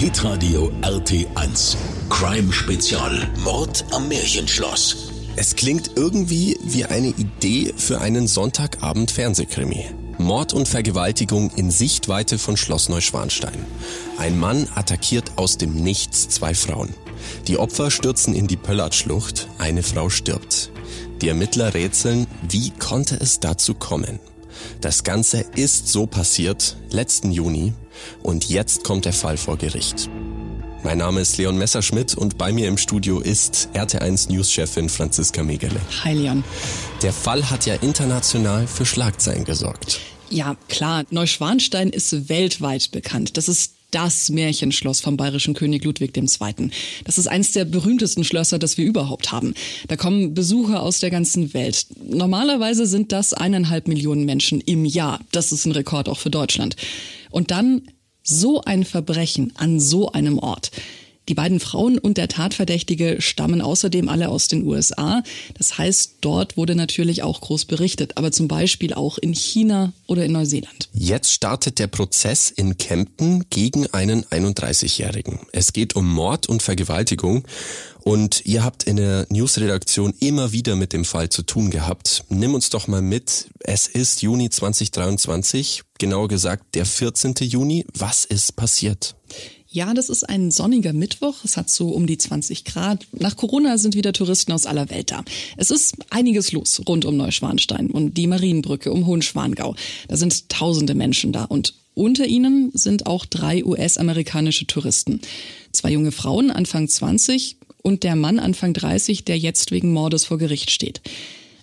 Hitradio RT1. Crime Spezial. Mord am Märchenschloss. Es klingt irgendwie wie eine Idee für einen Sonntagabend Fernsehkrimi. Mord und Vergewaltigung in Sichtweite von Schloss Neuschwanstein. Ein Mann attackiert aus dem Nichts zwei Frauen. Die Opfer stürzen in die Pöllertschlucht, eine Frau stirbt. Die Ermittler rätseln, wie konnte es dazu kommen? Das Ganze ist so passiert, letzten Juni, und jetzt kommt der Fall vor Gericht. Mein Name ist Leon Messerschmidt und bei mir im Studio ist RT1 News-Chefin Franziska Megele. Hi Leon. Der Fall hat ja international für Schlagzeilen gesorgt. Ja, klar, Neuschwanstein ist weltweit bekannt. Das ist das Märchenschloss vom bayerischen König Ludwig II. Das ist eines der berühmtesten Schlösser, das wir überhaupt haben. Da kommen Besucher aus der ganzen Welt. Normalerweise sind das eineinhalb Millionen Menschen im Jahr. Das ist ein Rekord auch für Deutschland. Und dann so ein Verbrechen an so einem Ort. Die beiden Frauen und der Tatverdächtige stammen außerdem alle aus den USA. Das heißt, dort wurde natürlich auch groß berichtet, aber zum Beispiel auch in China oder in Neuseeland. Jetzt startet der Prozess in Kempten gegen einen 31-Jährigen. Es geht um Mord und Vergewaltigung. Und ihr habt in der Newsredaktion immer wieder mit dem Fall zu tun gehabt. Nimm uns doch mal mit. Es ist Juni 2023, genauer gesagt der 14. Juni. Was ist passiert? Ja, das ist ein sonniger Mittwoch. Es hat so um die 20 Grad. Nach Corona sind wieder Touristen aus aller Welt da. Es ist einiges los rund um Neuschwanstein und die Marienbrücke um Hohenschwangau. Da sind tausende Menschen da und unter ihnen sind auch drei US-amerikanische Touristen. Zwei junge Frauen, Anfang 20 und der Mann, Anfang 30, der jetzt wegen Mordes vor Gericht steht.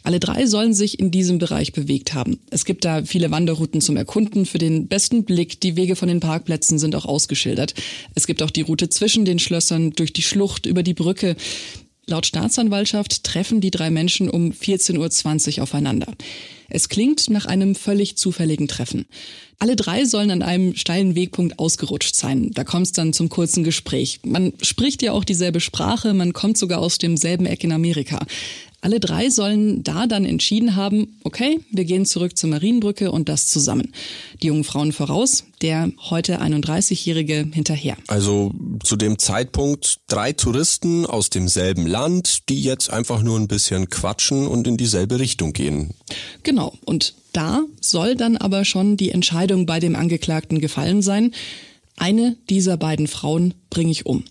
Alle drei sollen sich in diesem Bereich bewegt haben. Es gibt da viele Wanderrouten zum Erkunden für den besten Blick. Die Wege von den Parkplätzen sind auch ausgeschildert. Es gibt auch die Route zwischen den Schlössern, durch die Schlucht, über die Brücke. Laut Staatsanwaltschaft treffen die drei Menschen um 14.20 Uhr aufeinander. Es klingt nach einem völlig zufälligen Treffen. Alle drei sollen an einem steilen Wegpunkt ausgerutscht sein. Da kommt es dann zum kurzen Gespräch. Man spricht ja auch dieselbe Sprache, man kommt sogar aus demselben Eck in Amerika. Alle drei sollen da dann entschieden haben, okay, wir gehen zurück zur Marienbrücke und das zusammen. Die jungen Frauen voraus, der heute 31-Jährige hinterher. Also zu dem Zeitpunkt drei Touristen aus demselben Land, die jetzt einfach nur ein bisschen quatschen und in dieselbe Richtung gehen. Genau. Und da soll dann aber schon die Entscheidung bei dem Angeklagten gefallen sein. Eine dieser beiden Frauen bringe ich um.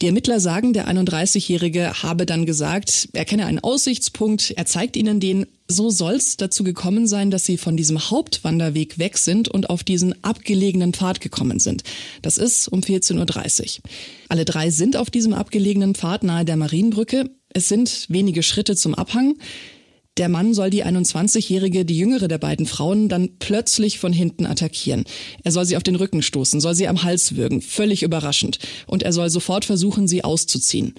Die Ermittler sagen, der 31-Jährige habe dann gesagt, er kenne einen Aussichtspunkt, er zeigt ihnen den. So soll's dazu gekommen sein, dass sie von diesem Hauptwanderweg weg sind und auf diesen abgelegenen Pfad gekommen sind. Das ist um 14.30 Uhr. Alle drei sind auf diesem abgelegenen Pfad nahe der Marienbrücke. Es sind wenige Schritte zum Abhang. Der Mann soll die 21-jährige, die jüngere der beiden Frauen, dann plötzlich von hinten attackieren. Er soll sie auf den Rücken stoßen, soll sie am Hals würgen, völlig überraschend. Und er soll sofort versuchen, sie auszuziehen.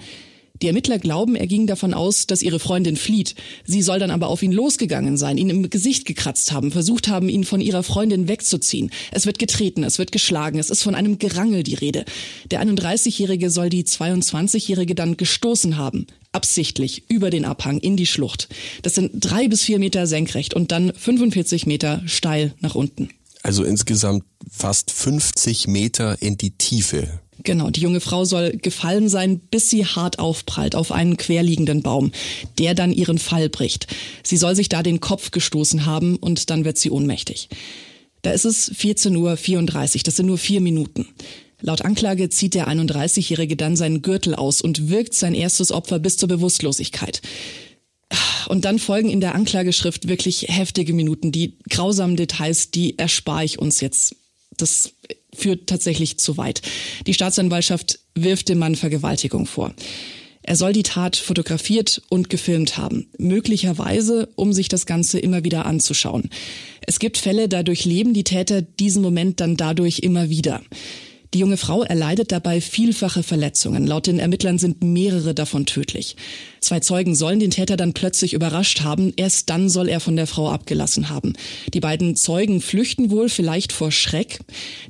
Die Ermittler glauben, er ging davon aus, dass ihre Freundin flieht. Sie soll dann aber auf ihn losgegangen sein, ihn im Gesicht gekratzt haben, versucht haben, ihn von ihrer Freundin wegzuziehen. Es wird getreten, es wird geschlagen, es ist von einem Gerangel die Rede. Der 31-Jährige soll die 22-Jährige dann gestoßen haben absichtlich über den Abhang in die Schlucht. Das sind drei bis vier Meter senkrecht und dann 45 Meter steil nach unten. Also insgesamt fast 50 Meter in die Tiefe. Genau, die junge Frau soll gefallen sein, bis sie hart aufprallt auf einen querliegenden Baum, der dann ihren Fall bricht. Sie soll sich da den Kopf gestoßen haben und dann wird sie ohnmächtig. Da ist es 14.34 Uhr, das sind nur vier Minuten. Laut Anklage zieht der 31-Jährige dann seinen Gürtel aus und wirkt sein erstes Opfer bis zur Bewusstlosigkeit. Und dann folgen in der Anklageschrift wirklich heftige Minuten. Die grausamen Details, die erspare ich uns jetzt. Das führt tatsächlich zu weit. Die Staatsanwaltschaft wirft dem Mann Vergewaltigung vor. Er soll die Tat fotografiert und gefilmt haben, möglicherweise, um sich das Ganze immer wieder anzuschauen. Es gibt Fälle, dadurch leben die Täter diesen Moment dann dadurch immer wieder. Die junge Frau erleidet dabei vielfache Verletzungen. Laut den Ermittlern sind mehrere davon tödlich. Zwei Zeugen sollen den Täter dann plötzlich überrascht haben. Erst dann soll er von der Frau abgelassen haben. Die beiden Zeugen flüchten wohl vielleicht vor Schreck.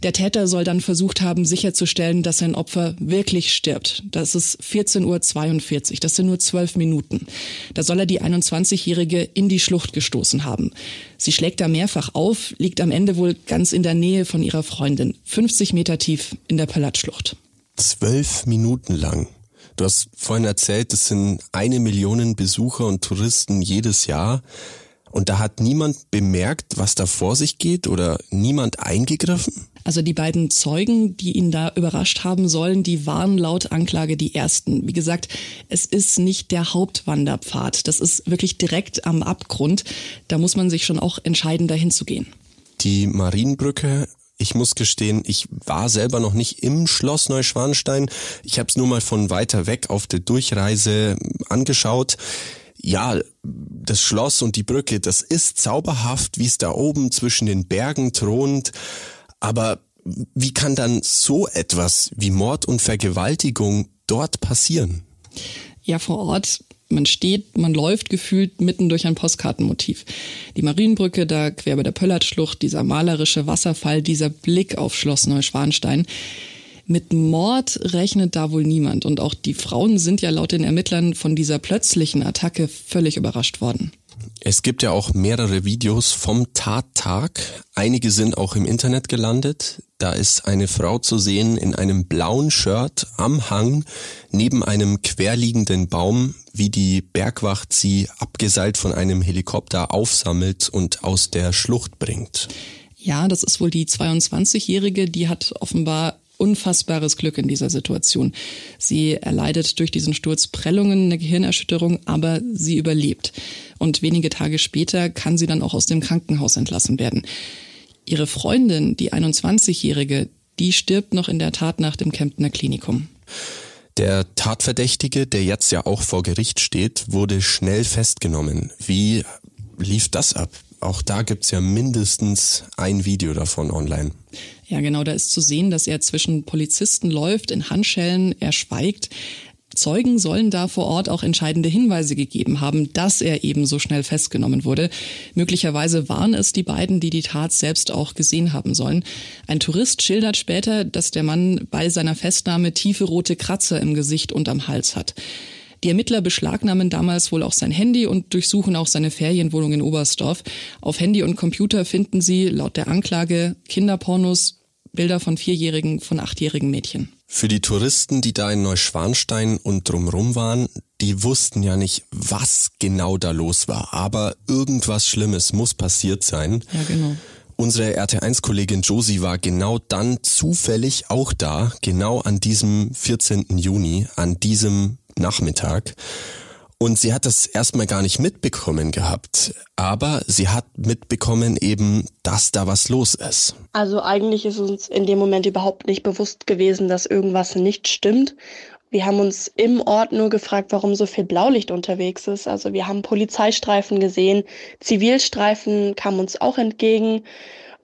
Der Täter soll dann versucht haben, sicherzustellen, dass sein Opfer wirklich stirbt. Das ist 14.42 Uhr. Das sind nur zwölf Minuten. Da soll er die 21-Jährige in die Schlucht gestoßen haben. Sie schlägt da mehrfach auf, liegt am Ende wohl ganz in der Nähe von ihrer Freundin. 50 Meter tief in der Pöllertschlucht. Zwölf Minuten lang. Du hast vorhin erzählt, es sind eine Million Besucher und Touristen jedes Jahr. Und da hat niemand bemerkt, was da vor sich geht oder niemand eingegriffen? Also die beiden Zeugen, die ihn da überrascht haben sollen, die waren laut Anklage die ersten. Wie gesagt, es ist nicht der Hauptwanderpfad. Das ist wirklich direkt am Abgrund. Da muss man sich schon auch entscheiden, dahin zu gehen. Die Marienbrücke ich muss gestehen, ich war selber noch nicht im Schloss Neuschwanstein. Ich habe es nur mal von weiter weg auf der Durchreise angeschaut ja, das Schloss und die Brücke, das ist zauberhaft, wie es da oben zwischen den Bergen thront. Aber wie kann dann so etwas wie Mord und Vergewaltigung dort passieren? Ja, vor Ort man steht, man läuft gefühlt mitten durch ein Postkartenmotiv. Die Marienbrücke da quer bei der Pöllertschlucht, dieser malerische Wasserfall, dieser Blick auf Schloss Neuschwanstein. Mit Mord rechnet da wohl niemand. Und auch die Frauen sind ja laut den Ermittlern von dieser plötzlichen Attacke völlig überrascht worden. Es gibt ja auch mehrere Videos vom Tattag. Einige sind auch im Internet gelandet. Da ist eine Frau zu sehen in einem blauen Shirt am Hang neben einem querliegenden Baum, wie die Bergwacht sie abgeseilt von einem Helikopter aufsammelt und aus der Schlucht bringt. Ja, das ist wohl die 22-Jährige, die hat offenbar unfassbares Glück in dieser Situation. Sie erleidet durch diesen Sturz Prellungen, eine Gehirnerschütterung, aber sie überlebt. Und wenige Tage später kann sie dann auch aus dem Krankenhaus entlassen werden. Ihre Freundin, die 21-Jährige, die stirbt noch in der Tat nach dem Kemptner Klinikum. Der Tatverdächtige, der jetzt ja auch vor Gericht steht, wurde schnell festgenommen. Wie lief das ab? Auch da gibt's ja mindestens ein Video davon online. Ja, genau, da ist zu sehen, dass er zwischen Polizisten läuft, in Handschellen, er schweigt. Zeugen sollen da vor Ort auch entscheidende Hinweise gegeben haben, dass er eben so schnell festgenommen wurde. Möglicherweise waren es die beiden, die die Tat selbst auch gesehen haben sollen. Ein Tourist schildert später, dass der Mann bei seiner Festnahme tiefe rote Kratzer im Gesicht und am Hals hat. Die Ermittler beschlagnahmen damals wohl auch sein Handy und durchsuchen auch seine Ferienwohnung in Oberstdorf. Auf Handy und Computer finden sie laut der Anklage Kinderpornos, Bilder von vierjährigen, von achtjährigen Mädchen. Für die Touristen, die da in Neuschwanstein und drumrum waren, die wussten ja nicht, was genau da los war. Aber irgendwas Schlimmes muss passiert sein. Ja, genau. Unsere RT1-Kollegin Josie war genau dann zufällig auch da, genau an diesem 14. Juni, an diesem Nachmittag. Und sie hat das erstmal gar nicht mitbekommen gehabt, aber sie hat mitbekommen eben, dass da was los ist. Also eigentlich ist uns in dem Moment überhaupt nicht bewusst gewesen, dass irgendwas nicht stimmt. Wir haben uns im Ort nur gefragt, warum so viel Blaulicht unterwegs ist. Also wir haben Polizeistreifen gesehen, Zivilstreifen kamen uns auch entgegen.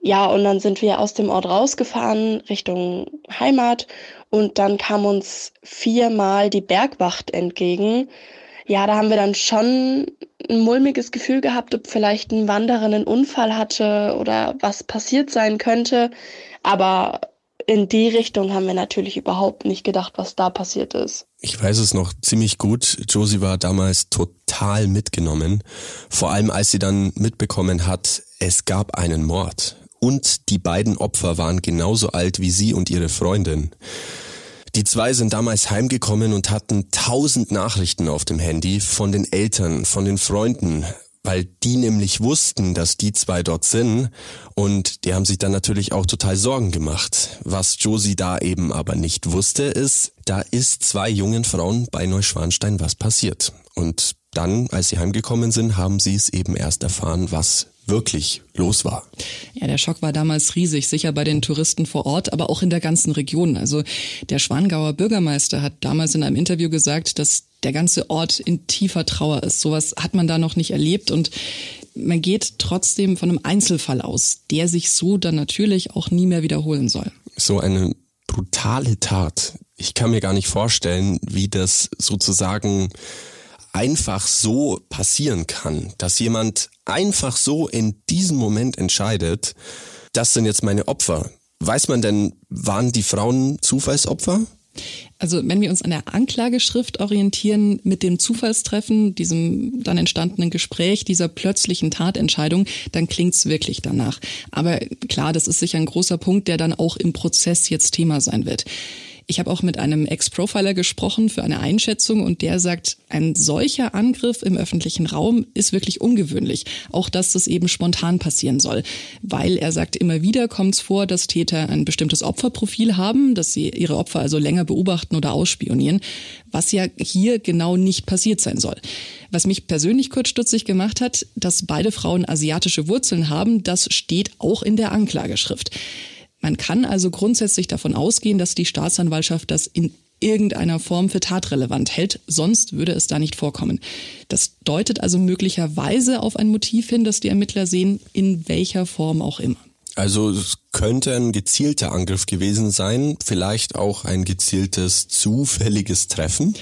Ja, und dann sind wir aus dem Ort rausgefahren Richtung Heimat und dann kam uns viermal die Bergwacht entgegen ja, da haben wir dann schon ein mulmiges Gefühl gehabt, ob vielleicht ein Wanderer einen Unfall hatte oder was passiert sein könnte. Aber in die Richtung haben wir natürlich überhaupt nicht gedacht, was da passiert ist. Ich weiß es noch ziemlich gut. Josie war damals total mitgenommen. Vor allem als sie dann mitbekommen hat, es gab einen Mord. Und die beiden Opfer waren genauso alt wie sie und ihre Freundin. Die zwei sind damals heimgekommen und hatten tausend Nachrichten auf dem Handy von den Eltern, von den Freunden, weil die nämlich wussten, dass die zwei dort sind und die haben sich dann natürlich auch total Sorgen gemacht. Was Josie da eben aber nicht wusste, ist, da ist zwei jungen Frauen bei Neuschwanstein was passiert. Und dann, als sie heimgekommen sind, haben sie es eben erst erfahren, was wirklich los war. Ja, der Schock war damals riesig, sicher bei den Touristen vor Ort, aber auch in der ganzen Region. Also der Schwangauer Bürgermeister hat damals in einem Interview gesagt, dass der ganze Ort in tiefer Trauer ist. Sowas hat man da noch nicht erlebt und man geht trotzdem von einem Einzelfall aus, der sich so dann natürlich auch nie mehr wiederholen soll. So eine brutale Tat. Ich kann mir gar nicht vorstellen, wie das sozusagen einfach so passieren kann, dass jemand einfach so in diesem Moment entscheidet, das sind jetzt meine Opfer. Weiß man denn, waren die Frauen Zufallsopfer? Also wenn wir uns an der Anklageschrift orientieren mit dem Zufallstreffen, diesem dann entstandenen Gespräch, dieser plötzlichen Tatentscheidung, dann klingt's wirklich danach. Aber klar, das ist sicher ein großer Punkt, der dann auch im Prozess jetzt Thema sein wird. Ich habe auch mit einem Ex-Profiler gesprochen für eine Einschätzung und der sagt, ein solcher Angriff im öffentlichen Raum ist wirklich ungewöhnlich. Auch dass das eben spontan passieren soll. Weil er sagt, immer wieder kommt es vor, dass Täter ein bestimmtes Opferprofil haben, dass sie ihre Opfer also länger beobachten oder ausspionieren, was ja hier genau nicht passiert sein soll. Was mich persönlich kurzstutzig gemacht hat, dass beide Frauen asiatische Wurzeln haben, das steht auch in der Anklageschrift. Man kann also grundsätzlich davon ausgehen, dass die Staatsanwaltschaft das in irgendeiner Form für tatrelevant hält, sonst würde es da nicht vorkommen. Das deutet also möglicherweise auf ein Motiv hin, das die Ermittler sehen, in welcher Form auch immer. Also es könnte ein gezielter Angriff gewesen sein, vielleicht auch ein gezieltes zufälliges Treffen.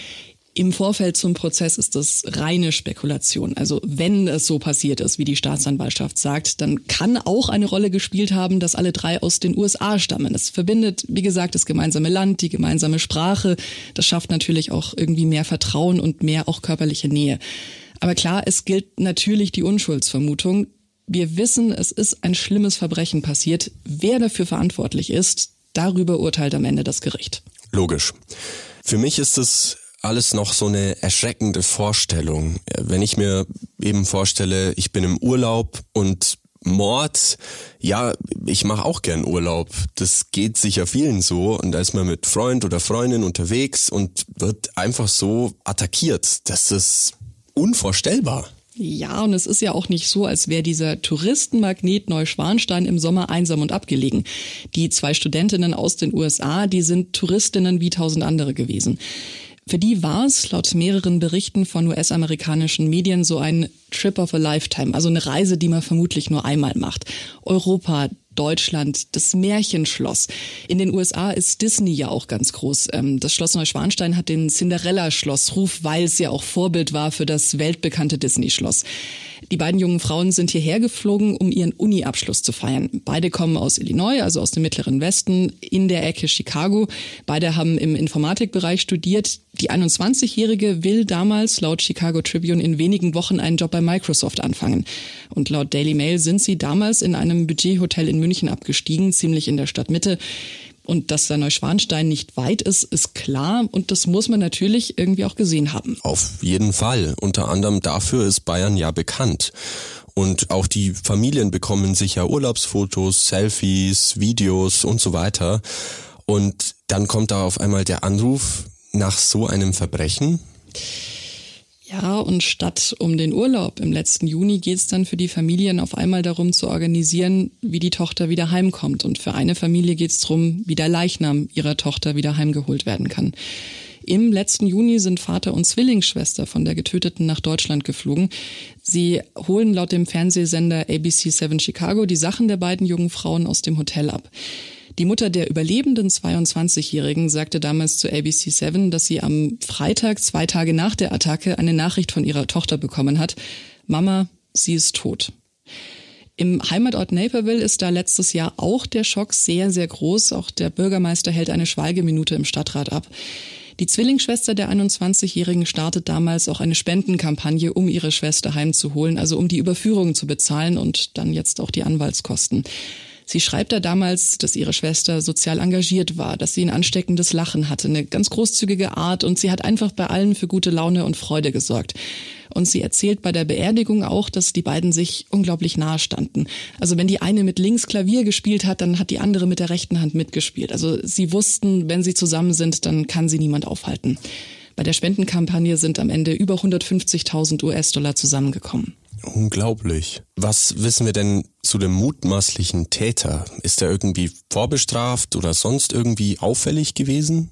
Im Vorfeld zum Prozess ist das reine Spekulation. Also wenn es so passiert ist, wie die Staatsanwaltschaft sagt, dann kann auch eine Rolle gespielt haben, dass alle drei aus den USA stammen. Es verbindet, wie gesagt, das gemeinsame Land, die gemeinsame Sprache. Das schafft natürlich auch irgendwie mehr Vertrauen und mehr auch körperliche Nähe. Aber klar, es gilt natürlich die Unschuldsvermutung. Wir wissen, es ist ein schlimmes Verbrechen passiert. Wer dafür verantwortlich ist, darüber urteilt am Ende das Gericht. Logisch. Für mich ist es alles noch so eine erschreckende Vorstellung. Wenn ich mir eben vorstelle, ich bin im Urlaub und Mord, ja, ich mache auch gern Urlaub. Das geht sicher vielen so. Und da ist man mit Freund oder Freundin unterwegs und wird einfach so attackiert. Das ist unvorstellbar. Ja, und es ist ja auch nicht so, als wäre dieser Touristenmagnet Neuschwanstein im Sommer einsam und abgelegen. Die zwei Studentinnen aus den USA, die sind Touristinnen wie tausend andere gewesen. Für die war es laut mehreren Berichten von US-amerikanischen Medien so ein Trip of a Lifetime, also eine Reise, die man vermutlich nur einmal macht. Europa, Deutschland, das Märchenschloss. In den USA ist Disney ja auch ganz groß. Ähm, das Schloss Neuschwanstein hat den Cinderella-Schlossruf, weil es ja auch Vorbild war für das weltbekannte Disney-Schloss. Die beiden jungen Frauen sind hierher geflogen, um ihren Uni-Abschluss zu feiern. Beide kommen aus Illinois, also aus dem mittleren Westen, in der Ecke Chicago. Beide haben im Informatikbereich studiert. Die 21-Jährige will damals laut Chicago Tribune in wenigen Wochen einen Job bei Microsoft anfangen. Und laut Daily Mail sind sie damals in einem Budgethotel in München abgestiegen, ziemlich in der Stadtmitte. Und dass der Neuschwanstein nicht weit ist, ist klar und das muss man natürlich irgendwie auch gesehen haben. Auf jeden Fall. Unter anderem dafür ist Bayern ja bekannt. Und auch die Familien bekommen sicher Urlaubsfotos, Selfies, Videos und so weiter. Und dann kommt da auf einmal der Anruf nach so einem Verbrechen. Ja, und statt um den Urlaub im letzten Juni geht es dann für die Familien auf einmal darum zu organisieren, wie die Tochter wieder heimkommt. Und für eine Familie geht es darum, wie der Leichnam ihrer Tochter wieder heimgeholt werden kann. Im letzten Juni sind Vater und Zwillingsschwester von der Getöteten nach Deutschland geflogen. Sie holen laut dem Fernsehsender ABC 7 Chicago die Sachen der beiden jungen Frauen aus dem Hotel ab. Die Mutter der überlebenden 22-Jährigen sagte damals zu ABC7, dass sie am Freitag, zwei Tage nach der Attacke, eine Nachricht von ihrer Tochter bekommen hat. Mama, sie ist tot. Im Heimatort Naperville ist da letztes Jahr auch der Schock sehr, sehr groß. Auch der Bürgermeister hält eine Schweigeminute im Stadtrat ab. Die Zwillingsschwester der 21-Jährigen startet damals auch eine Spendenkampagne, um ihre Schwester heimzuholen, also um die Überführung zu bezahlen und dann jetzt auch die Anwaltskosten. Sie schreibt da damals, dass ihre Schwester sozial engagiert war, dass sie ein ansteckendes Lachen hatte, eine ganz großzügige Art und sie hat einfach bei allen für gute Laune und Freude gesorgt. Und sie erzählt bei der Beerdigung auch, dass die beiden sich unglaublich nahe standen. Also wenn die eine mit links Klavier gespielt hat, dann hat die andere mit der rechten Hand mitgespielt. Also sie wussten, wenn sie zusammen sind, dann kann sie niemand aufhalten. Bei der Spendenkampagne sind am Ende über 150.000 US-Dollar zusammengekommen. Unglaublich. Was wissen wir denn zu dem mutmaßlichen Täter? Ist er irgendwie vorbestraft oder sonst irgendwie auffällig gewesen?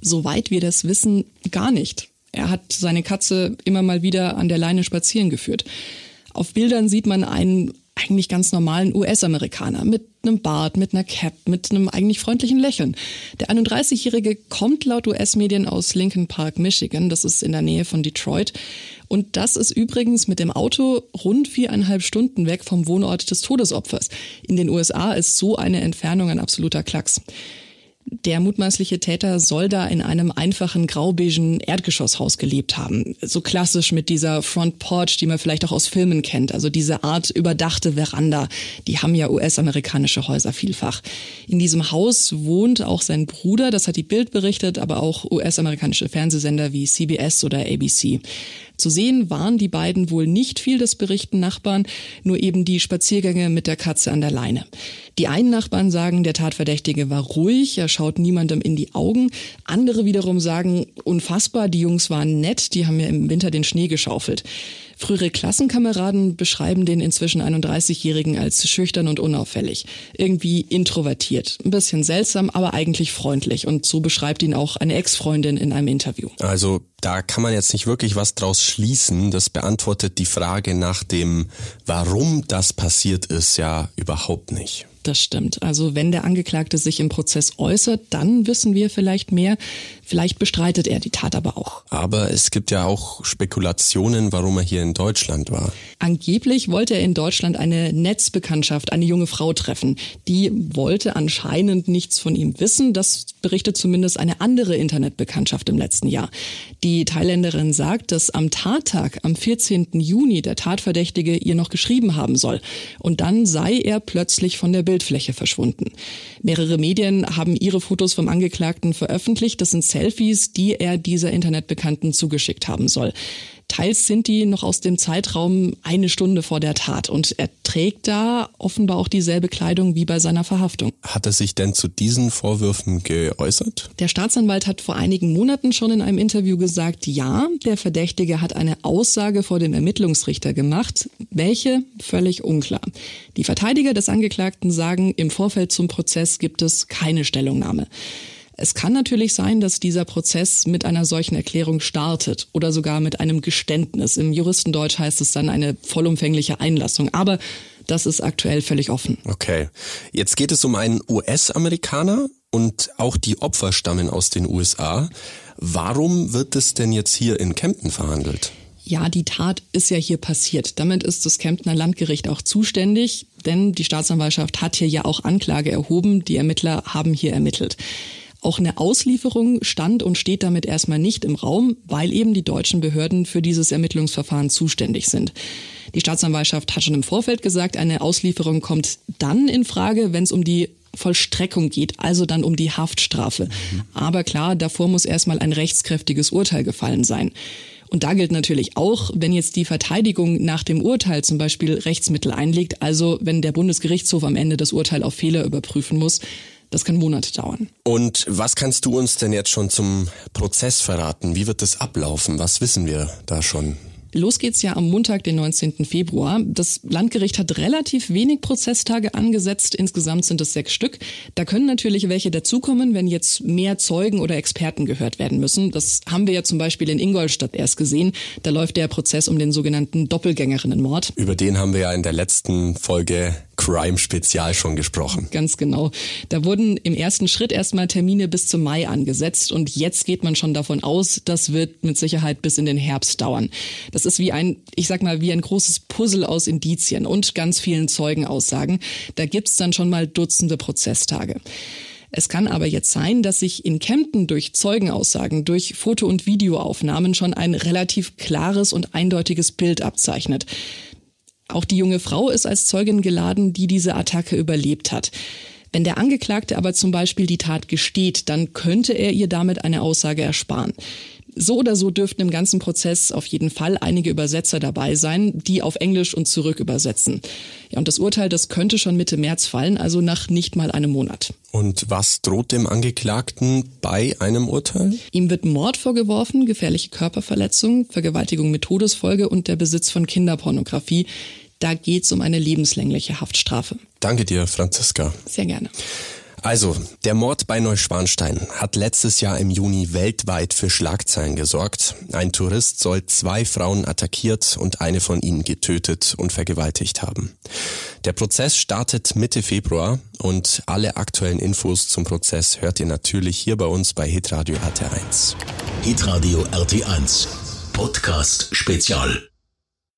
Soweit wir das wissen, gar nicht. Er hat seine Katze immer mal wieder an der Leine spazieren geführt. Auf Bildern sieht man einen eigentlich ganz normalen US-Amerikaner mit einem Bart, mit einer Cap, mit einem eigentlich freundlichen Lächeln. Der 31-Jährige kommt laut US-Medien aus Lincoln Park, Michigan. Das ist in der Nähe von Detroit. Und das ist übrigens mit dem Auto rund viereinhalb Stunden weg vom Wohnort des Todesopfers. In den USA ist so eine Entfernung ein absoluter Klacks. Der mutmaßliche Täter soll da in einem einfachen graubeigen Erdgeschosshaus gelebt haben. So klassisch mit dieser Front Porch, die man vielleicht auch aus Filmen kennt. Also diese Art überdachte Veranda. Die haben ja US-amerikanische Häuser vielfach. In diesem Haus wohnt auch sein Bruder, das hat die Bild berichtet, aber auch US-amerikanische Fernsehsender wie CBS oder ABC. Zu sehen waren die beiden wohl nicht viel, das berichten Nachbarn, nur eben die Spaziergänge mit der Katze an der Leine. Die einen Nachbarn sagen, der Tatverdächtige war ruhig, er schaut niemandem in die Augen. Andere wiederum sagen, unfassbar, die Jungs waren nett, die haben ja im Winter den Schnee geschaufelt. Frühere Klassenkameraden beschreiben den inzwischen 31-Jährigen als schüchtern und unauffällig. Irgendwie introvertiert. Ein bisschen seltsam, aber eigentlich freundlich. Und so beschreibt ihn auch eine Ex-Freundin in einem Interview. Also da kann man jetzt nicht wirklich was draus schließen. Das beantwortet die Frage nach dem, warum das passiert ist, ja überhaupt nicht. Das stimmt. Also wenn der Angeklagte sich im Prozess äußert, dann wissen wir vielleicht mehr. Vielleicht bestreitet er die Tat aber auch. Aber es gibt ja auch Spekulationen, warum er hier in Deutschland war. Angeblich wollte er in Deutschland eine Netzbekanntschaft, eine junge Frau treffen. Die wollte anscheinend nichts von ihm wissen. Das berichtet zumindest eine andere Internetbekanntschaft im letzten Jahr. Die Thailänderin sagt, dass am Tattag, am 14. Juni, der Tatverdächtige ihr noch geschrieben haben soll. Und dann sei er plötzlich von der Bildfläche verschwunden. Mehrere Medien haben ihre Fotos vom Angeklagten veröffentlicht. Das sind Selfies, die er dieser Internetbekannten zugeschickt haben soll. Teils sind die noch aus dem Zeitraum eine Stunde vor der Tat und er trägt da offenbar auch dieselbe Kleidung wie bei seiner Verhaftung. Hat er sich denn zu diesen Vorwürfen geäußert? Der Staatsanwalt hat vor einigen Monaten schon in einem Interview gesagt, ja, der Verdächtige hat eine Aussage vor dem Ermittlungsrichter gemacht. Welche? Völlig unklar. Die Verteidiger des Angeklagten sagen, im Vorfeld zum Prozess gibt es keine Stellungnahme. Es kann natürlich sein, dass dieser Prozess mit einer solchen Erklärung startet oder sogar mit einem Geständnis. Im Juristendeutsch heißt es dann eine vollumfängliche Einlassung. Aber das ist aktuell völlig offen. Okay. Jetzt geht es um einen US-Amerikaner und auch die Opfer stammen aus den USA. Warum wird es denn jetzt hier in Kempten verhandelt? Ja, die Tat ist ja hier passiert. Damit ist das Kemptner Landgericht auch zuständig, denn die Staatsanwaltschaft hat hier ja auch Anklage erhoben. Die Ermittler haben hier ermittelt. Auch eine Auslieferung stand und steht damit erstmal nicht im Raum, weil eben die deutschen Behörden für dieses Ermittlungsverfahren zuständig sind. Die Staatsanwaltschaft hat schon im Vorfeld gesagt, eine Auslieferung kommt dann in Frage, wenn es um die Vollstreckung geht, also dann um die Haftstrafe. Aber klar, davor muss erstmal ein rechtskräftiges Urteil gefallen sein. Und da gilt natürlich auch, wenn jetzt die Verteidigung nach dem Urteil zum Beispiel Rechtsmittel einlegt, also wenn der Bundesgerichtshof am Ende das Urteil auf Fehler überprüfen muss, das kann Monate dauern. Und was kannst du uns denn jetzt schon zum Prozess verraten? Wie wird das ablaufen? Was wissen wir da schon? Los geht's ja am Montag, den 19. Februar. Das Landgericht hat relativ wenig Prozesstage angesetzt. Insgesamt sind es sechs Stück. Da können natürlich welche dazukommen, wenn jetzt mehr Zeugen oder Experten gehört werden müssen. Das haben wir ja zum Beispiel in Ingolstadt erst gesehen. Da läuft der Prozess um den sogenannten Doppelgängerinnenmord. Über den haben wir ja in der letzten Folge Crime-Spezial schon gesprochen. Ganz genau. Da wurden im ersten Schritt erstmal Termine bis zum Mai angesetzt und jetzt geht man schon davon aus, das wird mit Sicherheit bis in den Herbst dauern. Das ist wie ein, ich sag mal, wie ein großes Puzzle aus Indizien und ganz vielen Zeugenaussagen. Da gibt's dann schon mal Dutzende Prozesstage. Es kann aber jetzt sein, dass sich in Kempten durch Zeugenaussagen, durch Foto- und Videoaufnahmen schon ein relativ klares und eindeutiges Bild abzeichnet. Auch die junge Frau ist als Zeugin geladen, die diese Attacke überlebt hat. Wenn der Angeklagte aber zum Beispiel die Tat gesteht, dann könnte er ihr damit eine Aussage ersparen. So oder so dürften im ganzen Prozess auf jeden Fall einige Übersetzer dabei sein, die auf Englisch und zurück übersetzen. Ja, und das Urteil, das könnte schon Mitte März fallen, also nach nicht mal einem Monat. Und was droht dem Angeklagten bei einem Urteil? Ihm wird Mord vorgeworfen, gefährliche Körperverletzung, Vergewaltigung mit Todesfolge und der Besitz von Kinderpornografie. Da geht es um eine lebenslängliche Haftstrafe. Danke dir, Franziska. Sehr gerne. Also, der Mord bei Neuschwanstein hat letztes Jahr im Juni weltweit für Schlagzeilen gesorgt. Ein Tourist soll zwei Frauen attackiert und eine von ihnen getötet und vergewaltigt haben. Der Prozess startet Mitte Februar und alle aktuellen Infos zum Prozess hört ihr natürlich hier bei uns bei Hitradio RT1. Hitradio RT1 Podcast Spezial